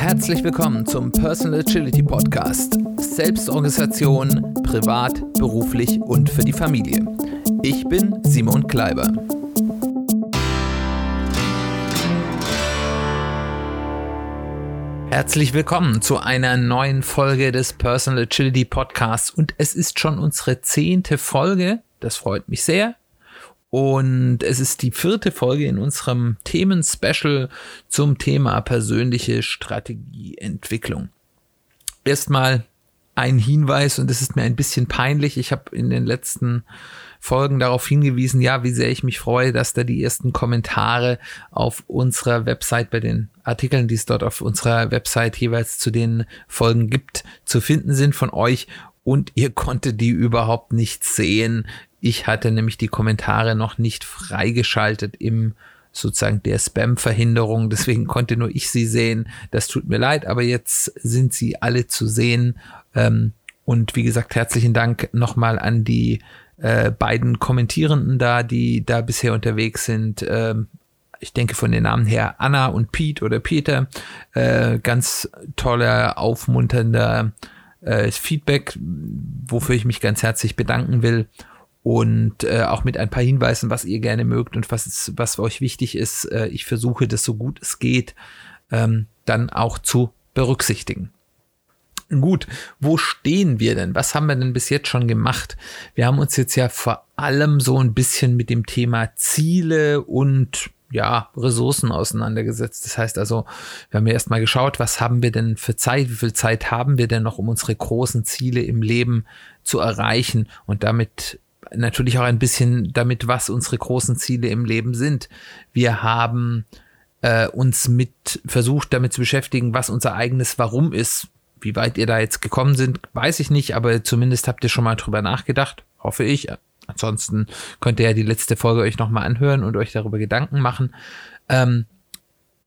Herzlich willkommen zum Personal Agility Podcast. Selbstorganisation, privat, beruflich und für die Familie. Ich bin Simon Kleiber. Herzlich willkommen zu einer neuen Folge des Personal Agility Podcasts und es ist schon unsere zehnte Folge. Das freut mich sehr. Und es ist die vierte Folge in unserem Themen-Special zum Thema persönliche Strategieentwicklung. Erstmal ein Hinweis und es ist mir ein bisschen peinlich. Ich habe in den letzten Folgen darauf hingewiesen, ja, wie sehr ich mich freue, dass da die ersten Kommentare auf unserer Website bei den Artikeln, die es dort auf unserer Website jeweils zu den Folgen gibt, zu finden sind von euch und ihr konntet die überhaupt nicht sehen. Ich hatte nämlich die Kommentare noch nicht freigeschaltet im sozusagen der Spam-Verhinderung. Deswegen konnte nur ich sie sehen. Das tut mir leid, aber jetzt sind sie alle zu sehen. Ähm, und wie gesagt, herzlichen Dank nochmal an die äh, beiden Kommentierenden da, die da bisher unterwegs sind. Ähm, ich denke von den Namen her Anna und Pete oder Peter. Äh, ganz toller, aufmunternder äh, Feedback, wofür ich mich ganz herzlich bedanken will und äh, auch mit ein paar Hinweisen, was ihr gerne mögt und was, ist, was euch wichtig ist. Äh, ich versuche das so gut es geht ähm, dann auch zu berücksichtigen. Gut, wo stehen wir denn? Was haben wir denn bis jetzt schon gemacht? Wir haben uns jetzt ja vor allem so ein bisschen mit dem Thema Ziele und ja, Ressourcen auseinandergesetzt. Das heißt also, wir haben ja erstmal geschaut, was haben wir denn für Zeit, wie viel Zeit haben wir denn noch, um unsere großen Ziele im Leben zu erreichen und damit natürlich auch ein bisschen damit, was unsere großen Ziele im Leben sind. Wir haben äh, uns mit versucht, damit zu beschäftigen, was unser eigenes Warum ist. Wie weit ihr da jetzt gekommen sind, weiß ich nicht, aber zumindest habt ihr schon mal drüber nachgedacht, hoffe ich. Ansonsten könnt ihr ja die letzte Folge euch nochmal anhören und euch darüber Gedanken machen. Ähm,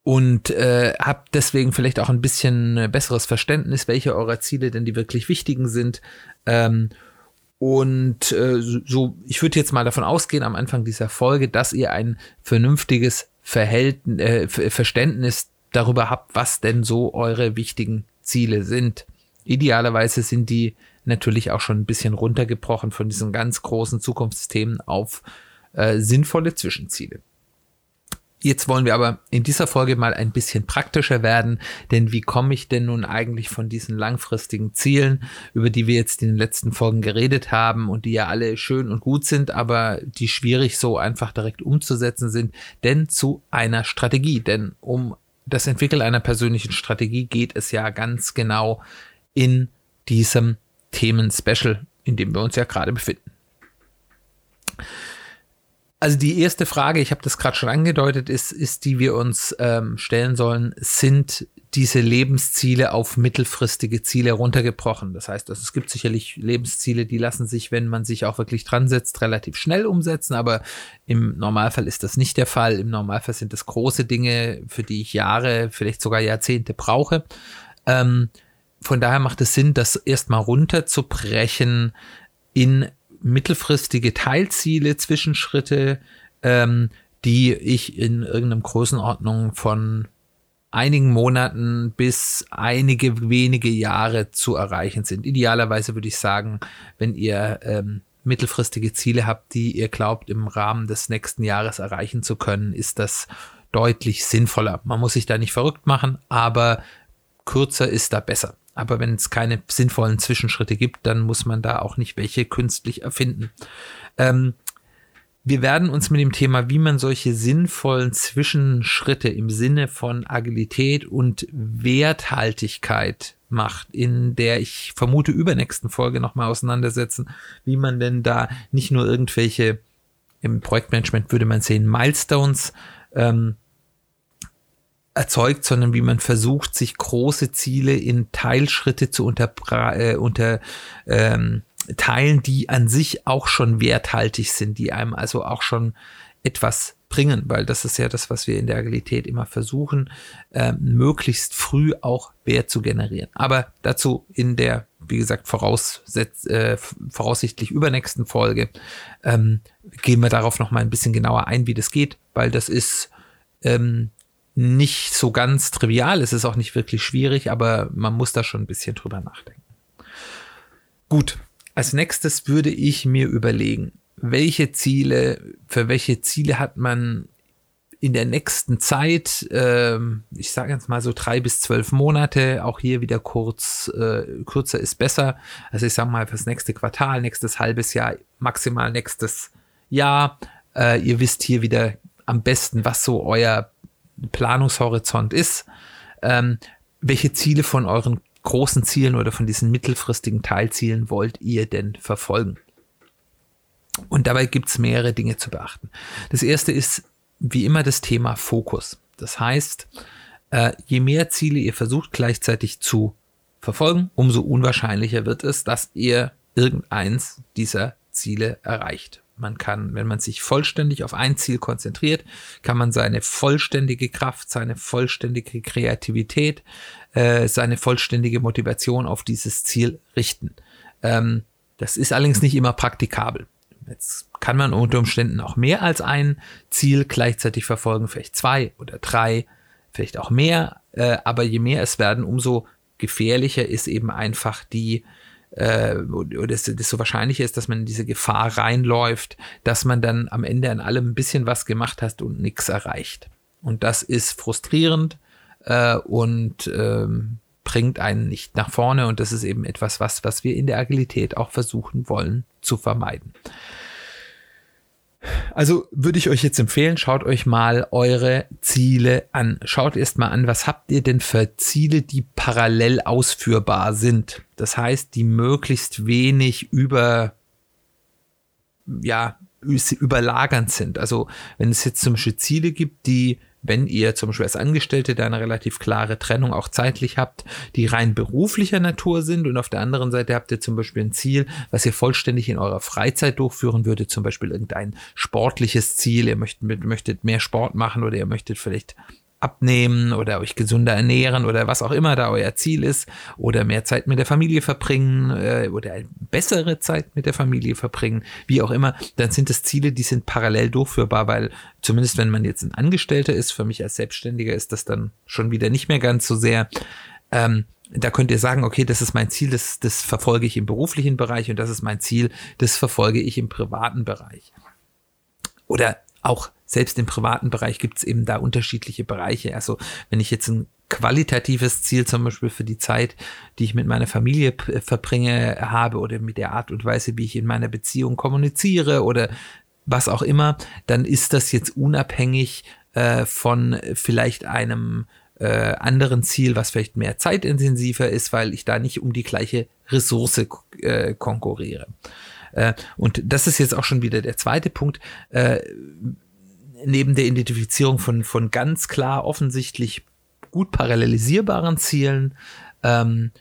und äh, habt deswegen vielleicht auch ein bisschen besseres Verständnis, welche eurer Ziele denn die wirklich wichtigen sind. Ähm, und äh, so, ich würde jetzt mal davon ausgehen am Anfang dieser Folge, dass ihr ein vernünftiges Verhältnis, äh, Verständnis darüber habt, was denn so eure wichtigen Ziele sind. Idealerweise sind die natürlich auch schon ein bisschen runtergebrochen von diesen ganz großen Zukunftsthemen auf äh, sinnvolle Zwischenziele. Jetzt wollen wir aber in dieser Folge mal ein bisschen praktischer werden, denn wie komme ich denn nun eigentlich von diesen langfristigen Zielen, über die wir jetzt in den letzten Folgen geredet haben und die ja alle schön und gut sind, aber die schwierig so einfach direkt umzusetzen sind, denn zu einer Strategie. Denn um das Entwickeln einer persönlichen Strategie geht es ja ganz genau in diesem Themen-Special, in dem wir uns ja gerade befinden. Also die erste Frage, ich habe das gerade schon angedeutet, ist, ist, die wir uns ähm, stellen sollen, sind diese Lebensziele auf mittelfristige Ziele runtergebrochen. Das heißt, also es gibt sicherlich Lebensziele, die lassen sich, wenn man sich auch wirklich dran setzt, relativ schnell umsetzen, aber im Normalfall ist das nicht der Fall. Im Normalfall sind das große Dinge, für die ich Jahre, vielleicht sogar Jahrzehnte brauche. Ähm, von daher macht es Sinn, das erstmal runterzubrechen in mittelfristige Teilziele, Zwischenschritte, ähm, die ich in irgendeinem Größenordnung von einigen Monaten bis einige wenige Jahre zu erreichen sind. Idealerweise würde ich sagen, wenn ihr ähm, mittelfristige Ziele habt, die ihr glaubt, im Rahmen des nächsten Jahres erreichen zu können, ist das deutlich sinnvoller. Man muss sich da nicht verrückt machen, aber kürzer ist da besser. Aber wenn es keine sinnvollen Zwischenschritte gibt, dann muss man da auch nicht welche künstlich erfinden. Ähm, wir werden uns mit dem Thema, wie man solche sinnvollen Zwischenschritte im Sinne von Agilität und Werthaltigkeit macht, in der ich vermute übernächsten Folge nochmal auseinandersetzen, wie man denn da nicht nur irgendwelche, im Projektmanagement würde man sehen, Milestones ähm, erzeugt, sondern wie man versucht, sich große Ziele in Teilschritte zu unter, äh, unter ähm, teilen, die an sich auch schon werthaltig sind, die einem also auch schon etwas bringen, weil das ist ja das, was wir in der Agilität immer versuchen, äh, möglichst früh auch Wert zu generieren. Aber dazu in der, wie gesagt, äh, voraussichtlich übernächsten Folge ähm, gehen wir darauf noch mal ein bisschen genauer ein, wie das geht, weil das ist ähm, nicht so ganz trivial, es ist auch nicht wirklich schwierig, aber man muss da schon ein bisschen drüber nachdenken. Gut, als nächstes würde ich mir überlegen, welche Ziele, für welche Ziele hat man in der nächsten Zeit, äh, ich sage jetzt mal so drei bis zwölf Monate, auch hier wieder kurz, äh, kürzer ist besser. Also ich sage mal fürs nächste Quartal, nächstes halbes Jahr, maximal nächstes Jahr. Äh, ihr wisst hier wieder am besten, was so euer Planungshorizont ist. Ähm, welche Ziele von euren großen Zielen oder von diesen mittelfristigen Teilzielen wollt ihr denn verfolgen? Und dabei gibt es mehrere Dinge zu beachten. Das erste ist wie immer das Thema Fokus. Das heißt, äh, je mehr Ziele ihr versucht gleichzeitig zu verfolgen, umso unwahrscheinlicher wird es, dass ihr irgendeins dieser Ziele erreicht. Man kann, wenn man sich vollständig auf ein Ziel konzentriert, kann man seine vollständige Kraft, seine vollständige Kreativität, äh, seine vollständige Motivation auf dieses Ziel richten. Ähm, das ist allerdings nicht immer praktikabel. Jetzt kann man unter Umständen auch mehr als ein Ziel gleichzeitig verfolgen, vielleicht zwei oder drei, vielleicht auch mehr. Äh, aber je mehr es werden, umso gefährlicher ist eben einfach die äh, oder desto wahrscheinlicher ist, dass man in diese Gefahr reinläuft, dass man dann am Ende an allem ein bisschen was gemacht hat und nichts erreicht. Und das ist frustrierend äh, und ähm, bringt einen nicht nach vorne und das ist eben etwas, was, was wir in der Agilität auch versuchen wollen zu vermeiden. Also würde ich euch jetzt empfehlen, schaut euch mal eure Ziele an. Schaut erst mal an, was habt ihr denn für Ziele, die parallel ausführbar sind. Das heißt, die möglichst wenig über, ja, überlagernd sind. Also wenn es jetzt zum Beispiel Ziele gibt, die wenn ihr zum Beispiel als Angestellte da eine relativ klare Trennung auch zeitlich habt, die rein beruflicher Natur sind und auf der anderen Seite habt ihr zum Beispiel ein Ziel, was ihr vollständig in eurer Freizeit durchführen würdet, zum Beispiel irgendein sportliches Ziel, ihr möchtet, möchtet mehr Sport machen oder ihr möchtet vielleicht abnehmen oder euch gesünder ernähren oder was auch immer da euer Ziel ist oder mehr Zeit mit der Familie verbringen äh, oder bessere Zeit mit der Familie verbringen, wie auch immer, dann sind das Ziele, die sind parallel durchführbar, weil zumindest wenn man jetzt ein Angestellter ist, für mich als Selbstständiger ist das dann schon wieder nicht mehr ganz so sehr. Ähm, da könnt ihr sagen, okay, das ist mein Ziel, das, das verfolge ich im beruflichen Bereich und das ist mein Ziel, das verfolge ich im privaten Bereich. Oder auch selbst im privaten Bereich gibt es eben da unterschiedliche Bereiche. Also wenn ich jetzt ein qualitatives Ziel zum Beispiel für die Zeit, die ich mit meiner Familie verbringe, habe oder mit der Art und Weise, wie ich in meiner Beziehung kommuniziere oder was auch immer, dann ist das jetzt unabhängig äh, von vielleicht einem äh, anderen Ziel, was vielleicht mehr zeitintensiver ist, weil ich da nicht um die gleiche Ressource äh, konkurriere. Äh, und das ist jetzt auch schon wieder der zweite Punkt. Äh, neben der Identifizierung von, von ganz klar offensichtlich gut parallelisierbaren Zielen ähm,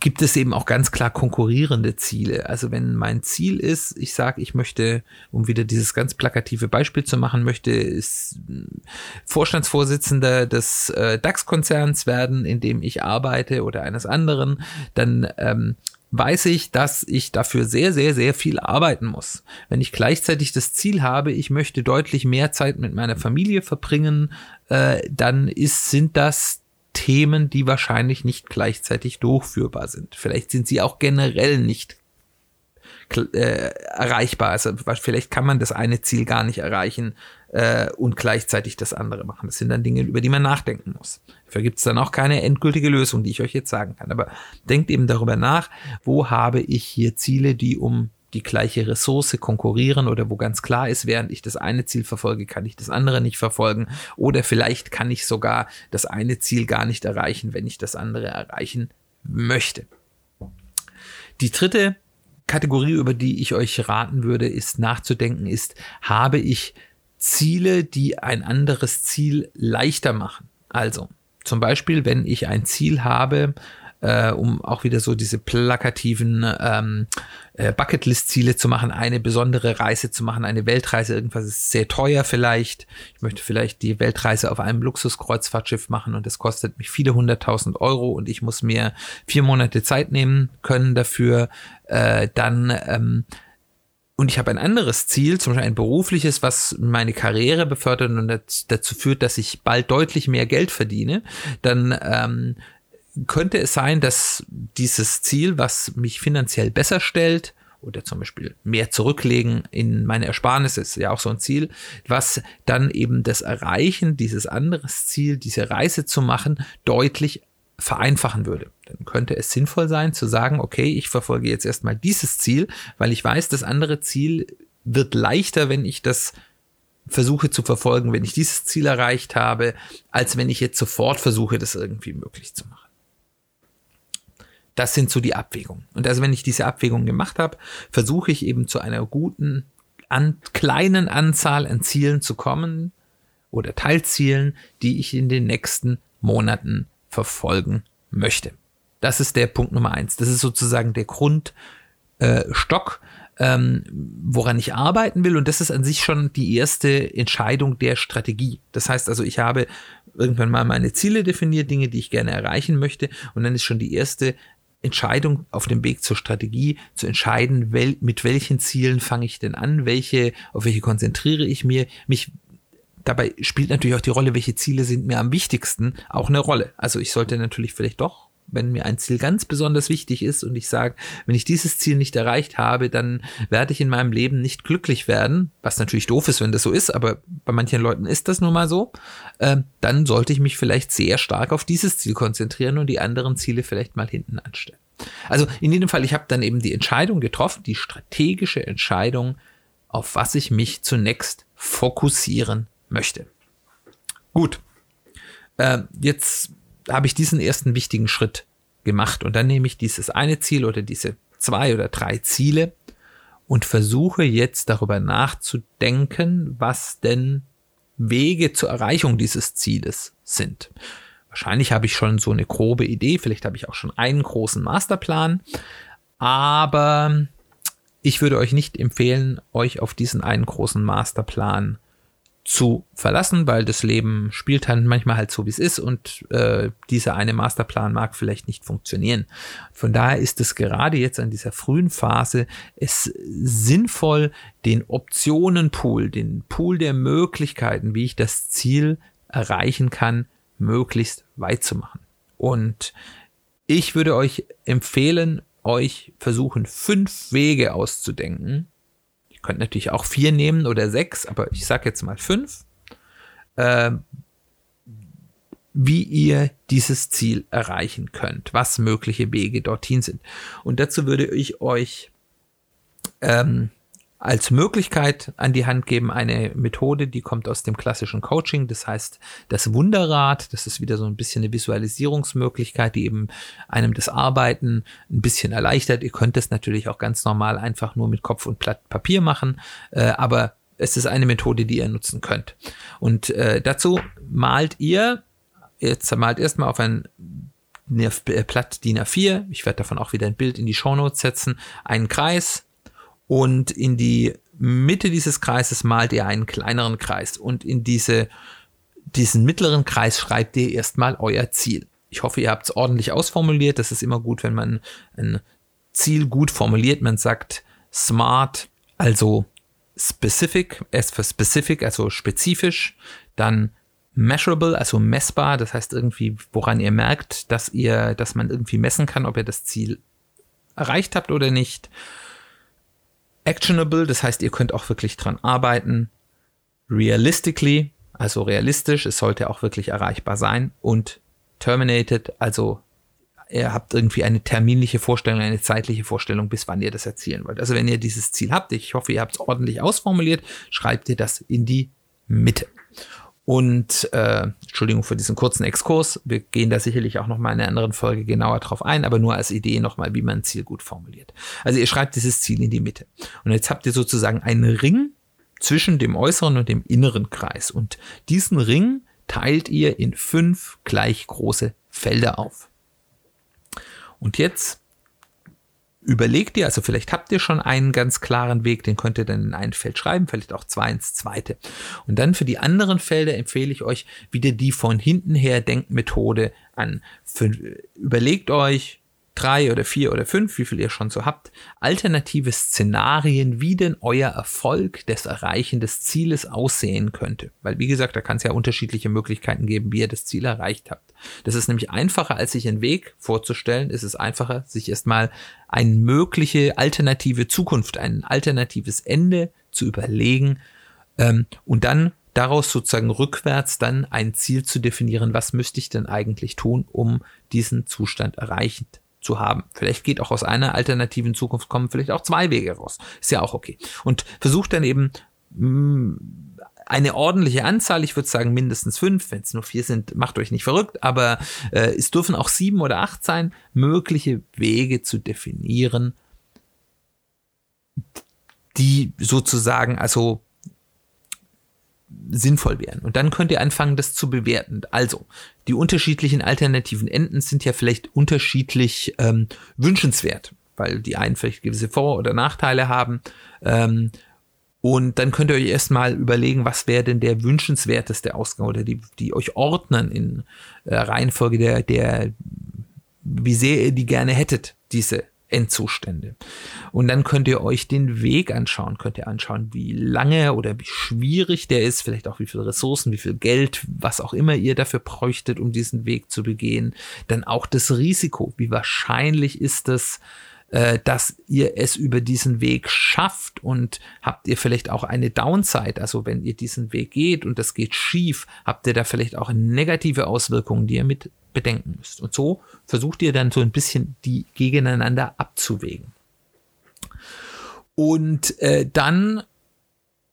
gibt es eben auch ganz klar konkurrierende Ziele. Also wenn mein Ziel ist, ich sage, ich möchte, um wieder dieses ganz plakative Beispiel zu machen, möchte ist Vorstandsvorsitzender des äh, DAX-Konzerns werden, in dem ich arbeite oder eines anderen, dann ähm, weiß ich, dass ich dafür sehr, sehr, sehr viel arbeiten muss. Wenn ich gleichzeitig das Ziel habe, ich möchte deutlich mehr Zeit mit meiner Familie verbringen, äh, dann ist, sind das Themen, die wahrscheinlich nicht gleichzeitig durchführbar sind. Vielleicht sind sie auch generell nicht äh, erreichbar. Also vielleicht kann man das eine Ziel gar nicht erreichen, äh, und gleichzeitig das andere machen. Das sind dann Dinge, über die man nachdenken muss. Dafür gibt es dann auch keine endgültige Lösung, die ich euch jetzt sagen kann. Aber denkt eben darüber nach, wo habe ich hier Ziele, die um die gleiche Ressource konkurrieren oder wo ganz klar ist, während ich das eine Ziel verfolge, kann ich das andere nicht verfolgen oder vielleicht kann ich sogar das eine Ziel gar nicht erreichen, wenn ich das andere erreichen möchte. Die dritte Kategorie, über die ich euch raten würde, ist nachzudenken, ist, habe ich Ziele, die ein anderes Ziel leichter machen. Also zum Beispiel, wenn ich ein Ziel habe, äh, um auch wieder so diese plakativen ähm, äh, Bucketlist-Ziele zu machen, eine besondere Reise zu machen, eine Weltreise, irgendwas ist sehr teuer vielleicht. Ich möchte vielleicht die Weltreise auf einem Luxuskreuzfahrtschiff machen und das kostet mich viele hunderttausend Euro und ich muss mir vier Monate Zeit nehmen können dafür. Äh, dann ähm, und ich habe ein anderes Ziel, zum Beispiel ein berufliches, was meine Karriere befördert und dazu führt, dass ich bald deutlich mehr Geld verdiene, dann ähm, könnte es sein, dass dieses Ziel, was mich finanziell besser stellt, oder zum Beispiel mehr zurücklegen in meine Ersparnisse, ist ja auch so ein Ziel, was dann eben das Erreichen dieses anderes Ziel, diese Reise zu machen, deutlich vereinfachen würde. Dann könnte es sinnvoll sein zu sagen, okay, ich verfolge jetzt erstmal dieses Ziel, weil ich weiß, das andere Ziel wird leichter, wenn ich das versuche zu verfolgen, wenn ich dieses Ziel erreicht habe, als wenn ich jetzt sofort versuche, das irgendwie möglich zu machen. Das sind so die Abwägungen. Und also wenn ich diese Abwägung gemacht habe, versuche ich eben zu einer guten, an, kleinen Anzahl an Zielen zu kommen oder Teilzielen, die ich in den nächsten Monaten verfolgen möchte. Das ist der Punkt Nummer eins. Das ist sozusagen der Grundstock, äh, ähm, woran ich arbeiten will. Und das ist an sich schon die erste Entscheidung der Strategie. Das heißt also, ich habe irgendwann mal meine Ziele definiert, Dinge, die ich gerne erreichen möchte. Und dann ist schon die erste Entscheidung auf dem Weg zur Strategie zu entscheiden, wel, mit welchen Zielen fange ich denn an, welche, auf welche konzentriere ich mir, mich dabei spielt natürlich auch die Rolle, welche Ziele sind mir am wichtigsten, auch eine Rolle. Also ich sollte natürlich vielleicht doch wenn mir ein Ziel ganz besonders wichtig ist und ich sage, wenn ich dieses Ziel nicht erreicht habe, dann werde ich in meinem Leben nicht glücklich werden, was natürlich doof ist, wenn das so ist, aber bei manchen Leuten ist das nun mal so, äh, dann sollte ich mich vielleicht sehr stark auf dieses Ziel konzentrieren und die anderen Ziele vielleicht mal hinten anstellen. Also in jedem Fall, ich habe dann eben die Entscheidung getroffen, die strategische Entscheidung, auf was ich mich zunächst fokussieren möchte. Gut, äh, jetzt habe ich diesen ersten wichtigen Schritt gemacht und dann nehme ich dieses eine Ziel oder diese zwei oder drei Ziele und versuche jetzt darüber nachzudenken, was denn Wege zur Erreichung dieses Zieles sind. Wahrscheinlich habe ich schon so eine grobe Idee, vielleicht habe ich auch schon einen großen Masterplan, aber ich würde euch nicht empfehlen, euch auf diesen einen großen Masterplan zu verlassen, weil das Leben spielt halt manchmal halt so, wie es ist und äh, dieser eine Masterplan mag vielleicht nicht funktionieren. Von daher ist es gerade jetzt an dieser frühen Phase es sinnvoll, den Optionenpool, den Pool der Möglichkeiten, wie ich das Ziel erreichen kann, möglichst weit zu machen. Und ich würde euch empfehlen, euch versuchen, fünf Wege auszudenken, Ihr könnt natürlich auch vier nehmen oder sechs, aber ich sage jetzt mal fünf, äh, wie ihr dieses Ziel erreichen könnt, was mögliche Wege dorthin sind. Und dazu würde ich euch ähm, als Möglichkeit an die Hand geben eine Methode, die kommt aus dem klassischen Coaching. Das heißt, das Wunderrad, das ist wieder so ein bisschen eine Visualisierungsmöglichkeit, die eben einem das Arbeiten ein bisschen erleichtert. Ihr könnt es natürlich auch ganz normal einfach nur mit Kopf und Blatt Papier machen, äh, aber es ist eine Methode, die ihr nutzen könnt. Und äh, dazu malt ihr, jetzt malt erstmal auf ein Blatt DIN A4, ich werde davon auch wieder ein Bild in die Shownotes setzen, einen Kreis, und in die Mitte dieses Kreises malt ihr einen kleineren Kreis und in diese, diesen mittleren Kreis schreibt ihr erstmal euer Ziel. Ich hoffe, ihr habt es ordentlich ausformuliert. Das ist immer gut, wenn man ein Ziel gut formuliert. Man sagt smart, also specific, S für specific, also spezifisch, dann measurable, also messbar, das heißt irgendwie, woran ihr merkt, dass ihr, dass man irgendwie messen kann, ob ihr das Ziel erreicht habt oder nicht actionable, das heißt, ihr könnt auch wirklich dran arbeiten. Realistically, also realistisch, es sollte auch wirklich erreichbar sein. Und terminated, also ihr habt irgendwie eine terminliche Vorstellung, eine zeitliche Vorstellung, bis wann ihr das erzielen wollt. Also wenn ihr dieses Ziel habt, ich hoffe, ihr habt es ordentlich ausformuliert, schreibt ihr das in die Mitte. Und äh, Entschuldigung für diesen kurzen Exkurs. Wir gehen da sicherlich auch noch mal in einer anderen Folge genauer drauf ein, aber nur als Idee nochmal, wie man ein Ziel gut formuliert. Also ihr schreibt dieses Ziel in die Mitte. Und jetzt habt ihr sozusagen einen Ring zwischen dem äußeren und dem inneren Kreis. Und diesen Ring teilt ihr in fünf gleich große Felder auf. Und jetzt überlegt ihr, also vielleicht habt ihr schon einen ganz klaren Weg, den könnt ihr dann in ein Feld schreiben, vielleicht auch zwei ins zweite. Und dann für die anderen Felder empfehle ich euch wieder die von hinten her Denkmethode an. Für, überlegt euch, drei oder vier oder fünf, wie viel ihr schon so habt, alternative Szenarien, wie denn euer Erfolg des Erreichen des Zieles aussehen könnte. Weil, wie gesagt, da kann es ja unterschiedliche Möglichkeiten geben, wie ihr das Ziel erreicht habt. Das ist nämlich einfacher, als sich einen Weg vorzustellen. Es ist einfacher, sich erstmal eine mögliche alternative Zukunft, ein alternatives Ende zu überlegen ähm, und dann daraus sozusagen rückwärts dann ein Ziel zu definieren, was müsste ich denn eigentlich tun, um diesen Zustand erreichend zu haben. Vielleicht geht auch aus einer alternativen Zukunft kommen vielleicht auch zwei Wege raus. Ist ja auch okay. Und versucht dann eben mh, mm, eine ordentliche Anzahl, ich würde sagen mindestens fünf, wenn es nur vier sind, macht euch nicht verrückt, aber äh, es dürfen auch sieben oder acht sein, mögliche Wege zu definieren, die sozusagen also sinnvoll wären. Und dann könnt ihr anfangen, das zu bewerten. Also, die unterschiedlichen alternativen Enden sind ja vielleicht unterschiedlich ähm, wünschenswert, weil die einen vielleicht gewisse Vor- oder Nachteile haben. Ähm, und dann könnt ihr euch erstmal überlegen, was wäre denn der wünschenswerteste Ausgang oder die, die euch ordnen in äh, Reihenfolge der, der, wie sehr ihr die gerne hättet, diese Endzustände. Und dann könnt ihr euch den Weg anschauen, könnt ihr anschauen, wie lange oder wie schwierig der ist, vielleicht auch wie viel Ressourcen, wie viel Geld, was auch immer ihr dafür bräuchtet, um diesen Weg zu begehen. Dann auch das Risiko, wie wahrscheinlich ist es, äh, dass ihr es über diesen Weg schafft und habt ihr vielleicht auch eine Downside, also wenn ihr diesen Weg geht und das geht schief, habt ihr da vielleicht auch negative Auswirkungen, die ihr mit bedenken müsst. Und so versucht ihr dann so ein bisschen die gegeneinander abzuwägen. Und äh, dann,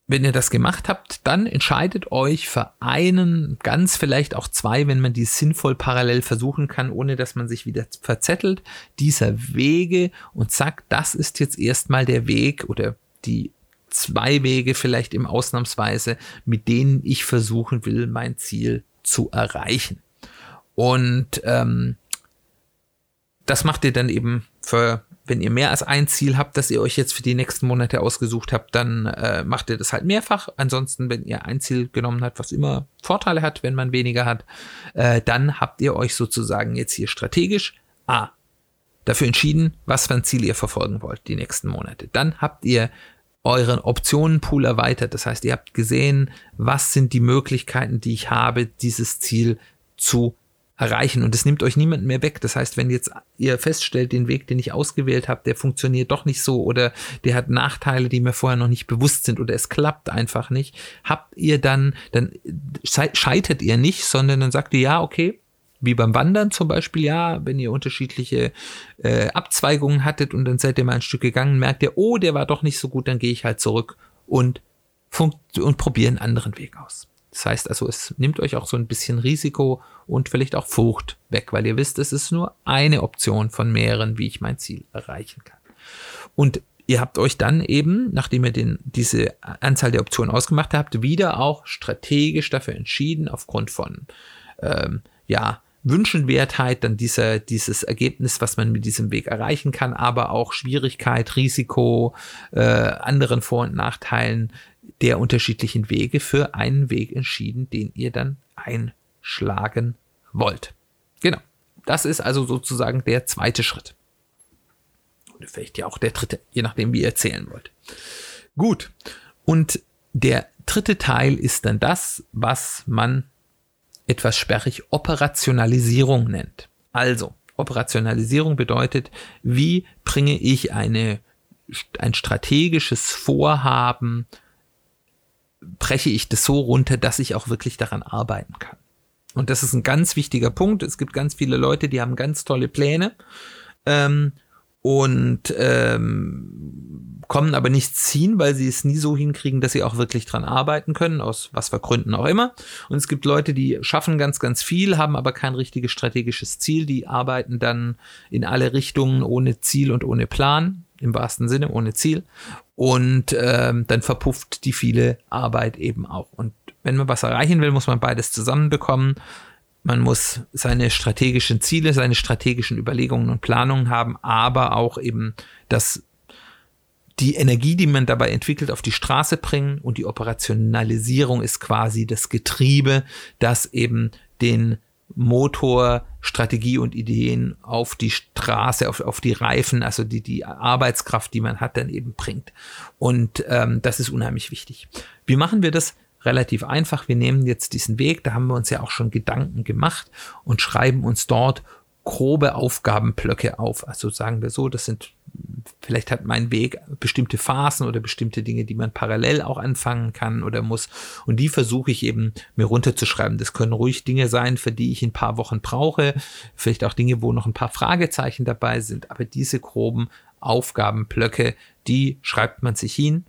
wenn ihr das gemacht habt, dann entscheidet euch für einen, ganz vielleicht auch zwei, wenn man die sinnvoll parallel versuchen kann, ohne dass man sich wieder verzettelt, dieser Wege und sagt, das ist jetzt erstmal der Weg oder die zwei Wege vielleicht im Ausnahmsweise, mit denen ich versuchen will, mein Ziel zu erreichen. Und ähm, das macht ihr dann eben für, wenn ihr mehr als ein Ziel habt, das ihr euch jetzt für die nächsten Monate ausgesucht habt, dann äh, macht ihr das halt mehrfach. Ansonsten, wenn ihr ein Ziel genommen habt, was immer Vorteile hat, wenn man weniger hat, äh, dann habt ihr euch sozusagen jetzt hier strategisch A, dafür entschieden, was für ein Ziel ihr verfolgen wollt die nächsten Monate. Dann habt ihr euren Optionenpool erweitert. Das heißt, ihr habt gesehen, was sind die Möglichkeiten, die ich habe, dieses Ziel zu erreichen und es nimmt euch niemand mehr weg. Das heißt, wenn jetzt ihr feststellt, den Weg, den ich ausgewählt habe, der funktioniert doch nicht so oder der hat Nachteile, die mir vorher noch nicht bewusst sind oder es klappt einfach nicht, habt ihr dann, dann scheitert ihr nicht, sondern dann sagt ihr, ja, okay, wie beim Wandern zum Beispiel, ja, wenn ihr unterschiedliche äh, Abzweigungen hattet und dann seid ihr mal ein Stück gegangen, merkt ihr, oh, der war doch nicht so gut, dann gehe ich halt zurück und, und probiere einen anderen Weg aus. Das heißt also, es nimmt euch auch so ein bisschen Risiko und vielleicht auch Furcht weg, weil ihr wisst, es ist nur eine Option von mehreren, wie ich mein Ziel erreichen kann. Und ihr habt euch dann eben, nachdem ihr den, diese Anzahl der Optionen ausgemacht habt, wieder auch strategisch dafür entschieden, aufgrund von ähm, ja, Wünschenwertheit, dann dieser, dieses Ergebnis, was man mit diesem Weg erreichen kann, aber auch Schwierigkeit, Risiko, äh, anderen Vor- und Nachteilen, der unterschiedlichen Wege für einen Weg entschieden, den ihr dann einschlagen wollt. Genau. Das ist also sozusagen der zweite Schritt. Oder vielleicht ja auch der dritte, je nachdem, wie ihr erzählen wollt. Gut. Und der dritte Teil ist dann das, was man etwas sperrig Operationalisierung nennt. Also, Operationalisierung bedeutet, wie bringe ich eine, ein strategisches Vorhaben breche ich das so runter, dass ich auch wirklich daran arbeiten kann. Und das ist ein ganz wichtiger Punkt. Es gibt ganz viele Leute, die haben ganz tolle Pläne ähm, und ähm, kommen aber nicht ziehen, weil sie es nie so hinkriegen, dass sie auch wirklich dran arbeiten können, aus was für Gründen auch immer. Und es gibt Leute, die schaffen ganz, ganz viel, haben aber kein richtiges strategisches Ziel, die arbeiten dann in alle Richtungen ohne Ziel und ohne Plan, im wahrsten Sinne, ohne Ziel und ähm, dann verpufft die viele Arbeit eben auch. Und wenn man was erreichen will, muss man beides zusammenbekommen. Man muss seine strategischen Ziele, seine strategischen Überlegungen und Planungen haben, aber auch eben das die Energie, die man dabei entwickelt, auf die Straße bringen und die Operationalisierung ist quasi das Getriebe, das eben den Motor, Strategie und Ideen auf die Straße, auf, auf die Reifen, also die, die Arbeitskraft, die man hat, dann eben bringt. Und ähm, das ist unheimlich wichtig. Wie machen wir das? Relativ einfach. Wir nehmen jetzt diesen Weg, da haben wir uns ja auch schon Gedanken gemacht und schreiben uns dort grobe Aufgabenblöcke auf. Also sagen wir so, das sind vielleicht hat mein Weg bestimmte Phasen oder bestimmte Dinge, die man parallel auch anfangen kann oder muss. Und die versuche ich eben mir runterzuschreiben. Das können ruhig Dinge sein, für die ich ein paar Wochen brauche. Vielleicht auch Dinge, wo noch ein paar Fragezeichen dabei sind. Aber diese groben Aufgabenblöcke, die schreibt man sich hin.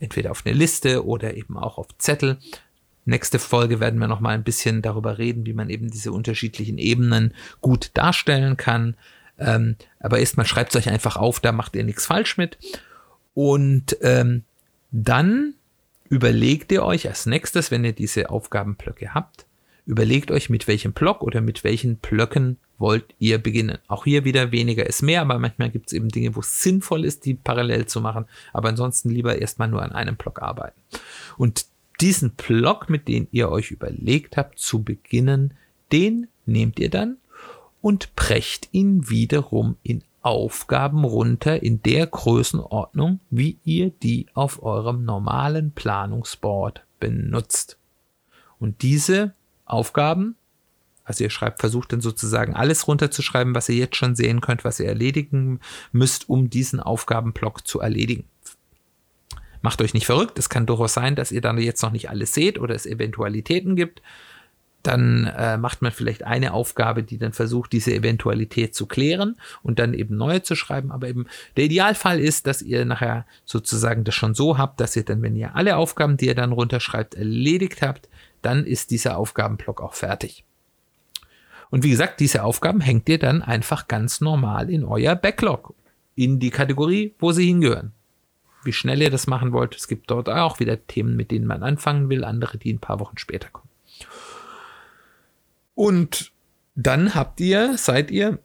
Entweder auf eine Liste oder eben auch auf Zettel. Nächste Folge werden wir noch mal ein bisschen darüber reden, wie man eben diese unterschiedlichen Ebenen gut darstellen kann. Ähm, aber erstmal schreibt es euch einfach auf, da macht ihr nichts falsch mit. Und ähm, dann überlegt ihr euch als nächstes, wenn ihr diese Aufgabenblöcke habt, überlegt euch, mit welchem Block oder mit welchen Blöcken wollt ihr beginnen. Auch hier wieder weniger ist mehr, aber manchmal gibt es eben Dinge, wo es sinnvoll ist, die parallel zu machen. Aber ansonsten lieber erstmal nur an einem Block arbeiten. Und diesen Block, mit dem ihr euch überlegt habt zu beginnen, den nehmt ihr dann und brecht ihn wiederum in Aufgaben runter in der Größenordnung, wie ihr die auf eurem normalen Planungsboard benutzt. Und diese Aufgaben, also ihr schreibt, versucht dann sozusagen alles runterzuschreiben, was ihr jetzt schon sehen könnt, was ihr erledigen müsst, um diesen Aufgabenblock zu erledigen. Macht euch nicht verrückt, es kann durchaus sein, dass ihr dann jetzt noch nicht alles seht oder es Eventualitäten gibt dann äh, macht man vielleicht eine Aufgabe, die dann versucht, diese Eventualität zu klären und dann eben neue zu schreiben. Aber eben der Idealfall ist, dass ihr nachher sozusagen das schon so habt, dass ihr dann, wenn ihr alle Aufgaben, die ihr dann runterschreibt, erledigt habt, dann ist dieser Aufgabenblock auch fertig. Und wie gesagt, diese Aufgaben hängt ihr dann einfach ganz normal in euer Backlog, in die Kategorie, wo sie hingehören. Wie schnell ihr das machen wollt, es gibt dort auch wieder Themen, mit denen man anfangen will, andere, die ein paar Wochen später kommen. Und dann habt ihr, seid ihr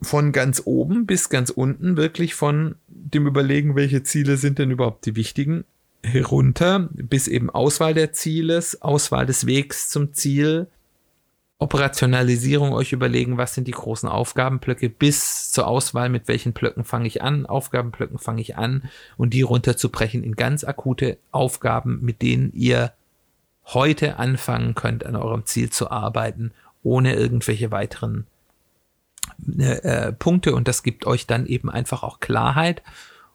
von ganz oben bis ganz unten wirklich von dem Überlegen, welche Ziele sind denn überhaupt die wichtigen, herunter bis eben Auswahl der Zieles, Auswahl des Wegs zum Ziel, Operationalisierung euch überlegen, was sind die großen Aufgabenblöcke, bis zur Auswahl, mit welchen Blöcken fange ich an, Aufgabenblöcken fange ich an und die runterzubrechen in ganz akute Aufgaben, mit denen ihr heute anfangen könnt, an eurem Ziel zu arbeiten ohne irgendwelche weiteren äh, Punkte. Und das gibt euch dann eben einfach auch Klarheit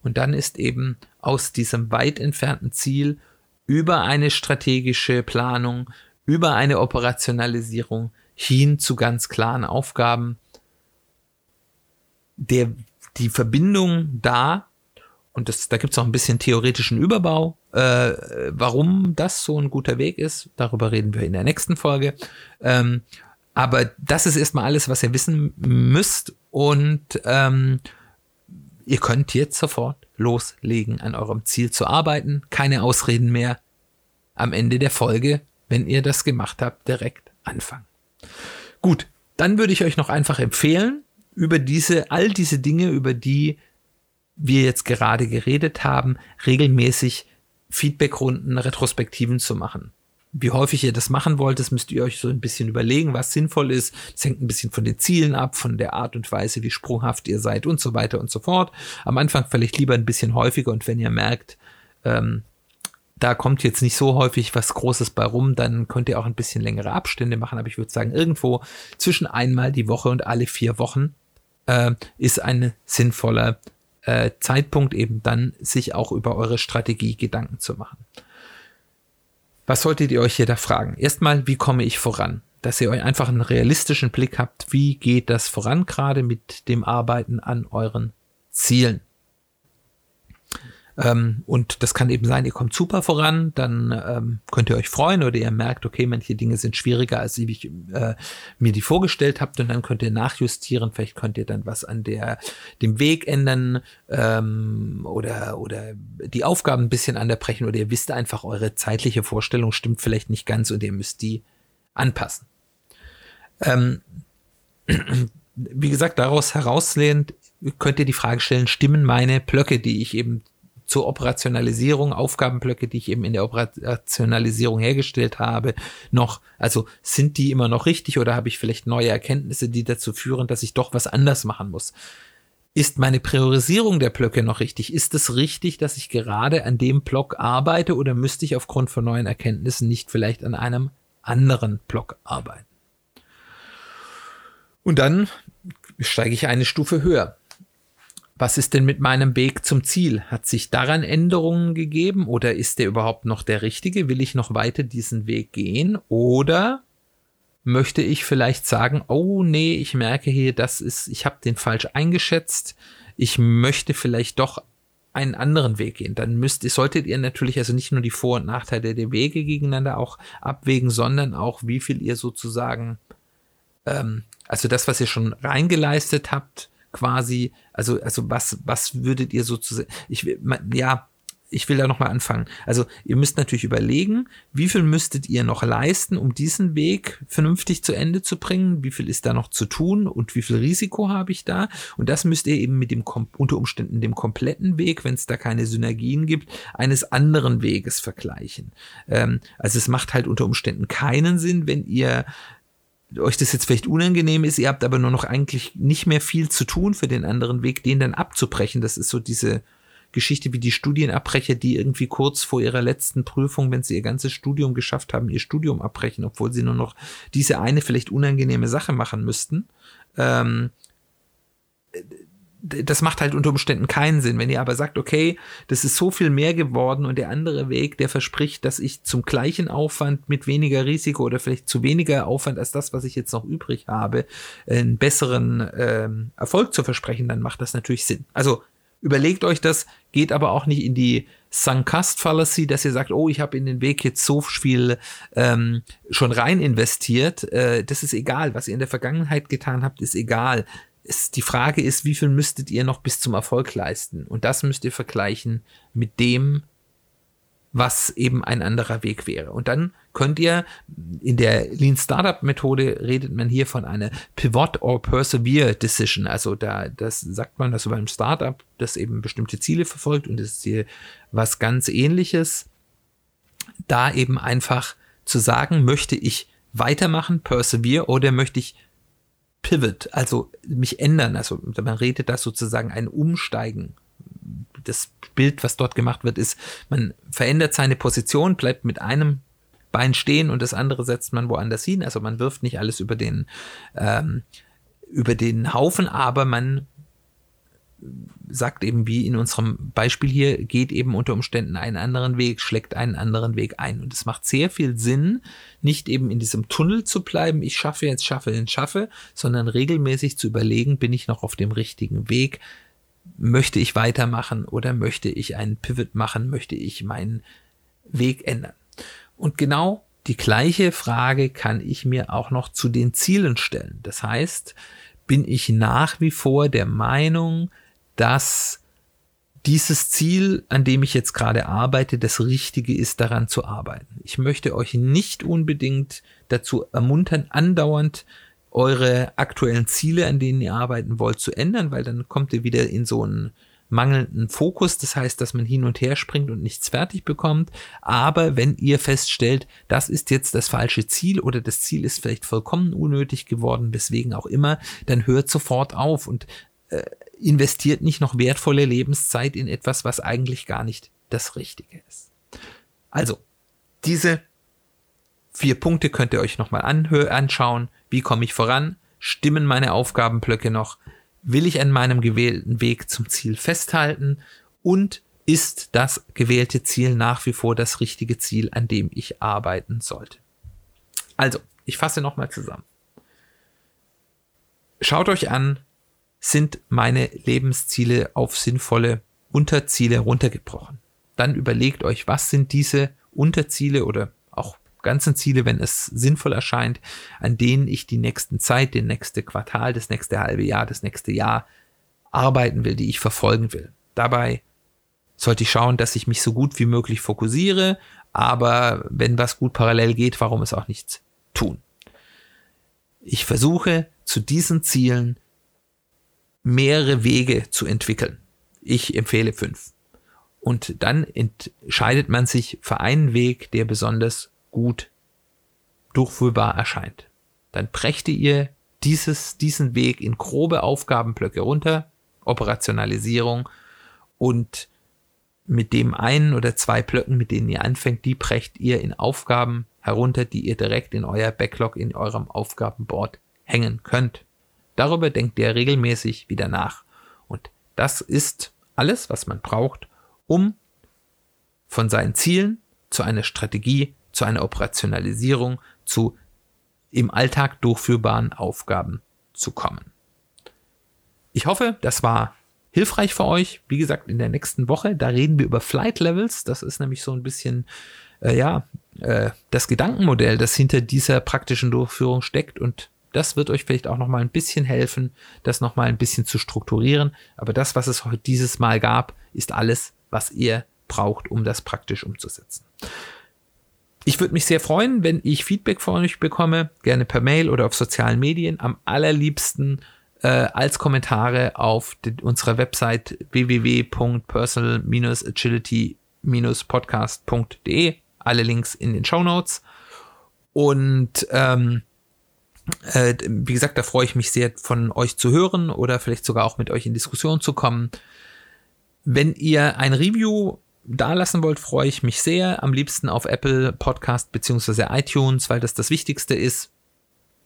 und dann ist eben aus diesem weit entfernten Ziel über eine strategische Planung, über eine Operationalisierung hin zu ganz klaren Aufgaben der, die Verbindung da und das, da gibt es auch ein bisschen theoretischen Überbau, äh, warum das so ein guter Weg ist. Darüber reden wir in der nächsten Folge. Ähm, aber das ist erstmal alles, was ihr wissen müsst. Und ähm, ihr könnt jetzt sofort loslegen, an eurem Ziel zu arbeiten. Keine Ausreden mehr. Am Ende der Folge, wenn ihr das gemacht habt, direkt anfangen. Gut, dann würde ich euch noch einfach empfehlen, über diese, all diese Dinge, über die wir jetzt gerade geredet haben, regelmäßig Feedbackrunden, Retrospektiven zu machen. Wie häufig ihr das machen wollt, das müsst ihr euch so ein bisschen überlegen, was sinnvoll ist. Das hängt ein bisschen von den Zielen ab, von der Art und Weise, wie sprunghaft ihr seid und so weiter und so fort. Am Anfang vielleicht lieber ein bisschen häufiger und wenn ihr merkt, ähm, da kommt jetzt nicht so häufig was Großes bei rum, dann könnt ihr auch ein bisschen längere Abstände machen. Aber ich würde sagen, irgendwo zwischen einmal die Woche und alle vier Wochen äh, ist ein sinnvoller äh, Zeitpunkt eben dann, sich auch über eure Strategie Gedanken zu machen. Was solltet ihr euch hier da fragen? Erstmal, wie komme ich voran? Dass ihr euch einfach einen realistischen Blick habt, wie geht das voran gerade mit dem Arbeiten an euren Zielen. Ähm, und das kann eben sein, ihr kommt super voran, dann ähm, könnt ihr euch freuen oder ihr merkt, okay, manche Dinge sind schwieriger, als ich äh, mir die vorgestellt habt und dann könnt ihr nachjustieren, vielleicht könnt ihr dann was an der, dem Weg ändern ähm, oder, oder die Aufgaben ein bisschen anderbrechen oder ihr wisst einfach, eure zeitliche Vorstellung stimmt vielleicht nicht ganz und ihr müsst die anpassen. Ähm, wie gesagt, daraus herauslehnt, könnt ihr die Frage stellen, stimmen meine Blöcke, die ich eben zur Operationalisierung, Aufgabenblöcke, die ich eben in der Operationalisierung hergestellt habe, noch, also sind die immer noch richtig oder habe ich vielleicht neue Erkenntnisse, die dazu führen, dass ich doch was anders machen muss? Ist meine Priorisierung der Blöcke noch richtig? Ist es richtig, dass ich gerade an dem Block arbeite oder müsste ich aufgrund von neuen Erkenntnissen nicht vielleicht an einem anderen Block arbeiten? Und dann steige ich eine Stufe höher. Was ist denn mit meinem Weg zum Ziel? Hat sich daran Änderungen gegeben oder ist der überhaupt noch der richtige? Will ich noch weiter diesen Weg gehen oder möchte ich vielleicht sagen, oh nee, ich merke hier, das ist, ich habe den falsch eingeschätzt. Ich möchte vielleicht doch einen anderen Weg gehen. Dann müsst ihr, solltet ihr natürlich also nicht nur die Vor- und Nachteile der Wege gegeneinander auch abwägen, sondern auch, wie viel ihr sozusagen, ähm, also das, was ihr schon reingeleistet habt, quasi, also, also was, was würdet ihr sozusagen, ich, ja, ich will da nochmal anfangen. Also ihr müsst natürlich überlegen, wie viel müsstet ihr noch leisten, um diesen Weg vernünftig zu Ende zu bringen? Wie viel ist da noch zu tun und wie viel Risiko habe ich da? Und das müsst ihr eben mit dem unter Umständen dem kompletten Weg, wenn es da keine Synergien gibt, eines anderen Weges vergleichen. Ähm, also es macht halt unter Umständen keinen Sinn, wenn ihr euch das jetzt vielleicht unangenehm ist, ihr habt aber nur noch eigentlich nicht mehr viel zu tun für den anderen Weg, den dann abzubrechen. Das ist so diese Geschichte wie die Studienabbrecher, die irgendwie kurz vor ihrer letzten Prüfung, wenn sie ihr ganzes Studium geschafft haben, ihr Studium abbrechen, obwohl sie nur noch diese eine vielleicht unangenehme Sache machen müssten. Ähm, das macht halt unter Umständen keinen Sinn. Wenn ihr aber sagt, okay, das ist so viel mehr geworden und der andere Weg, der verspricht, dass ich zum gleichen Aufwand mit weniger Risiko oder vielleicht zu weniger Aufwand als das, was ich jetzt noch übrig habe, einen besseren ähm, Erfolg zu versprechen, dann macht das natürlich Sinn. Also Überlegt euch das, geht aber auch nicht in die Sunk-Cost Fallacy, dass ihr sagt, oh, ich habe in den Weg jetzt so viel ähm, schon rein investiert. Äh, das ist egal. Was ihr in der Vergangenheit getan habt, ist egal. Die Frage ist, wie viel müsstet ihr noch bis zum Erfolg leisten? Und das müsst ihr vergleichen mit dem, was eben ein anderer Weg wäre. Und dann könnt ihr in der Lean Startup Methode redet man hier von einer Pivot or Persevere Decision. Also da, das sagt man, dass beim Startup das eben bestimmte Ziele verfolgt und das ist hier was ganz ähnliches. Da eben einfach zu sagen, möchte ich weitermachen, persevere oder möchte ich pivot, also mich ändern. Also man redet da sozusagen ein Umsteigen das Bild, was dort gemacht wird, ist, man verändert seine Position, bleibt mit einem Bein stehen und das andere setzt man woanders hin. Also man wirft nicht alles über den, ähm, über den Haufen, aber man sagt eben wie in unserem Beispiel hier, geht eben unter Umständen einen anderen Weg, schlägt einen anderen Weg ein. Und es macht sehr viel Sinn, nicht eben in diesem Tunnel zu bleiben, ich schaffe jetzt, schaffe, jetzt schaffe, sondern regelmäßig zu überlegen, bin ich noch auf dem richtigen Weg, möchte ich weitermachen oder möchte ich einen Pivot machen, möchte ich meinen Weg ändern. Und genau die gleiche Frage kann ich mir auch noch zu den Zielen stellen. Das heißt, bin ich nach wie vor der Meinung, dass dieses Ziel, an dem ich jetzt gerade arbeite, das Richtige ist, daran zu arbeiten. Ich möchte euch nicht unbedingt dazu ermuntern, andauernd eure aktuellen Ziele, an denen ihr arbeiten wollt, zu ändern, weil dann kommt ihr wieder in so einen mangelnden Fokus. Das heißt, dass man hin und her springt und nichts fertig bekommt. Aber wenn ihr feststellt, das ist jetzt das falsche Ziel oder das Ziel ist vielleicht vollkommen unnötig geworden, weswegen auch immer, dann hört sofort auf und investiert nicht noch wertvolle Lebenszeit in etwas, was eigentlich gar nicht das Richtige ist. Also, diese vier Punkte könnt ihr euch nochmal anschauen. Wie komme ich voran? Stimmen meine Aufgabenblöcke noch? Will ich an meinem gewählten Weg zum Ziel festhalten? Und ist das gewählte Ziel nach wie vor das richtige Ziel, an dem ich arbeiten sollte? Also, ich fasse nochmal zusammen. Schaut euch an, sind meine Lebensziele auf sinnvolle Unterziele runtergebrochen. Dann überlegt euch, was sind diese Unterziele oder auch ganzen Ziele, wenn es sinnvoll erscheint, an denen ich die nächsten Zeit, den nächste Quartal, das nächste halbe Jahr, das nächste Jahr arbeiten will, die ich verfolgen will. Dabei sollte ich schauen, dass ich mich so gut wie möglich fokussiere, aber wenn was gut parallel geht, warum es auch nichts tun? Ich versuche zu diesen Zielen mehrere Wege zu entwickeln. Ich empfehle fünf. Und dann entscheidet man sich für einen Weg, der besonders gut durchführbar erscheint. Dann brächte ihr dieses, diesen Weg in grobe Aufgabenblöcke runter, Operationalisierung und mit dem einen oder zwei Blöcken, mit denen ihr anfängt, die brecht ihr in Aufgaben herunter, die ihr direkt in euer Backlog, in eurem Aufgabenboard hängen könnt. Darüber denkt ihr regelmäßig wieder nach. Und das ist alles, was man braucht, um von seinen Zielen zu einer Strategie, zu einer Operationalisierung, zu im Alltag durchführbaren Aufgaben zu kommen. Ich hoffe, das war hilfreich für euch. Wie gesagt, in der nächsten Woche, da reden wir über Flight Levels. Das ist nämlich so ein bisschen, äh, ja, äh, das Gedankenmodell, das hinter dieser praktischen Durchführung steckt und das wird euch vielleicht auch noch mal ein bisschen helfen, das noch mal ein bisschen zu strukturieren. Aber das, was es heute dieses Mal gab, ist alles, was ihr braucht, um das praktisch umzusetzen. Ich würde mich sehr freuen, wenn ich Feedback von euch bekomme, gerne per Mail oder auf sozialen Medien. Am allerliebsten äh, als Kommentare auf unserer Website www.personal-agility-podcast.de. Alle Links in den Show Notes. Und ähm, äh, wie gesagt, da freue ich mich sehr von euch zu hören oder vielleicht sogar auch mit euch in Diskussion zu kommen. Wenn ihr ein Review da lassen wollt, freue ich mich sehr. Am liebsten auf Apple Podcast beziehungsweise iTunes, weil das das Wichtigste ist.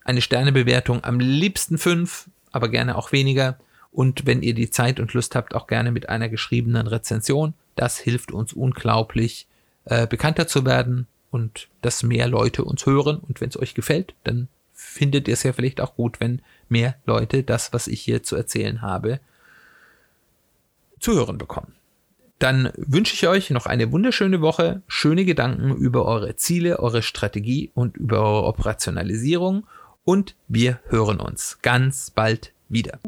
Eine Sternebewertung, am liebsten fünf, aber gerne auch weniger. Und wenn ihr die Zeit und Lust habt, auch gerne mit einer geschriebenen Rezension. Das hilft uns unglaublich, äh, bekannter zu werden und dass mehr Leute uns hören. Und wenn es euch gefällt, dann findet ihr es ja vielleicht auch gut, wenn mehr Leute das, was ich hier zu erzählen habe, zu hören bekommen. Dann wünsche ich euch noch eine wunderschöne Woche, schöne Gedanken über eure Ziele, eure Strategie und über eure Operationalisierung und wir hören uns ganz bald wieder.